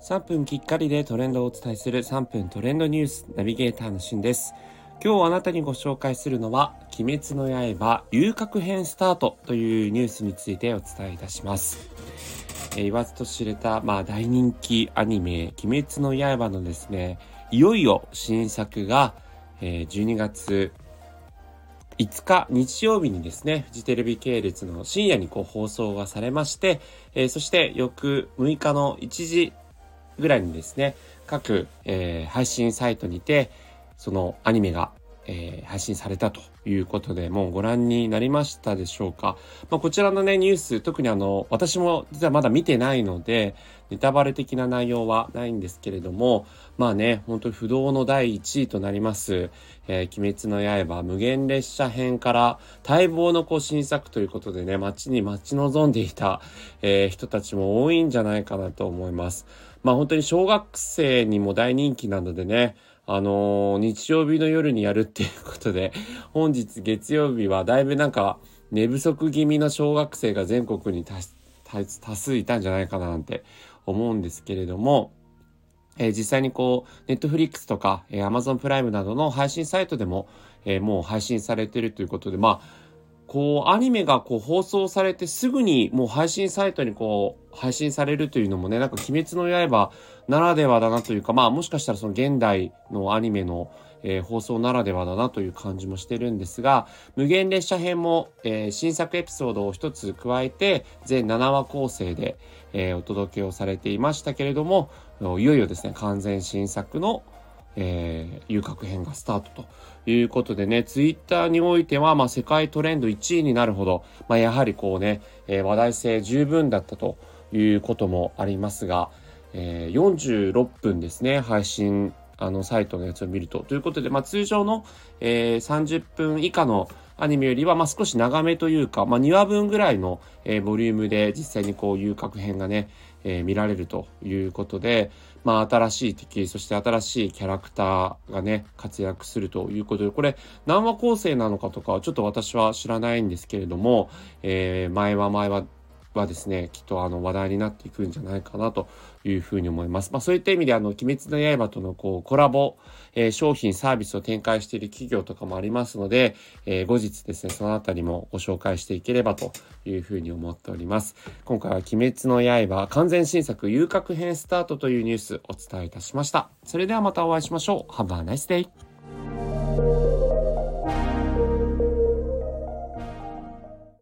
3分きっかりでトレンドをお伝えする3分トレンドニュースナビゲーターのしんです。今日あなたにご紹介するのは、鬼滅の刃遊郭編スタートというニュースについてお伝えいたします。えー、言わずと知れた、まあ大人気アニメ、鬼滅の刃のですね、いよいよ新作が、えー、12月5日日曜日にですね、フジテレビ系列の深夜にこう放送がされまして、えー、そして翌6日の1時ぐらいにですね、各、えー、配信サイトにて、そのアニメが、えー、配信されたということで、もうご覧になりましたでしょうか。まあ、こちらのね、ニュース、特にあの、私も実はまだ見てないので、ネタバレ的な内容はないんですけれども、まあね、本当に不動の第1位となります、えー、鬼滅の刃無限列車編から待望のこう新作ということでね、街に待ち望んでいた、えー、人たちも多いんじゃないかなと思います。まあ本当に小学生にも大人気なのでね、あのー、日曜日の夜にやるっていうことで、本日月曜日はだいぶなんか寝不足気味の小学生が全国に多数いたんじゃないかななんて思うんですけれども、えー、実際にこう、ネットフリックスとか、えー、Amazon プライムなどの配信サイトでも、えー、もう配信されてるということで、まあ、こう、アニメがこう放送されてすぐにもう配信サイトにこう、配信されるというのもね、なんか鬼滅の刃ならではだなというか、まあもしかしたらその現代のアニメの、えー、放送ならではだなという感じもしてるんですが、無限列車編も、えー、新作エピソードを一つ加えて、全7話構成で、えー、お届けをされていましたけれども、いよいよですね、完全新作のえー、遊郭編がスタートということでね、ツイッターにおいては、まあ、世界トレンド1位になるほど、まあ、やはりこうね、えー、話題性十分だったということもありますが、えー、46分ですね、配信、あの、サイトのやつを見ると。ということで、まあ、通常の、えー、30分以下のアニメよりは、まあ、少し長めというか、まあ、2話分ぐらいの、えー、ボリュームで実際にこう、遊郭編がね、えー、見られるということで、まあ、新しい敵、そして新しいキャラクターがね、活躍するということで、これ、何話構成なのかとかはちょっと私は知らないんですけれども、えー、前は前ははですね、きっとあの話題になっていくんじゃないかなというふうに思います。まあそういった意味であの、鬼滅の刃とのこうコラボ、えー、商品、サービスを展開している企業とかもありますので、えー、後日ですね、そのあたりもご紹介していければというふうに思っております。今回は鬼滅の刃完全新作遊郭編スタートというニュースお伝えいたしました。それではまたお会いしましょう。Have a nice day!